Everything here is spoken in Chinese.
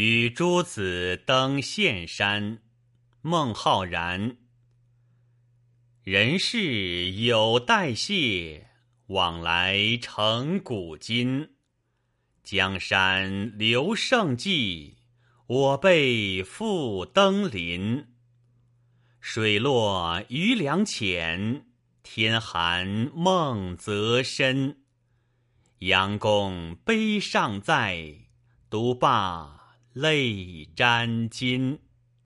与诸子登岘山。孟浩然。人世有代谢，往来成古今。江山留胜迹，我辈复登临。水落鱼梁浅，天寒梦泽深。杨公碑尚在，独罢泪沾襟。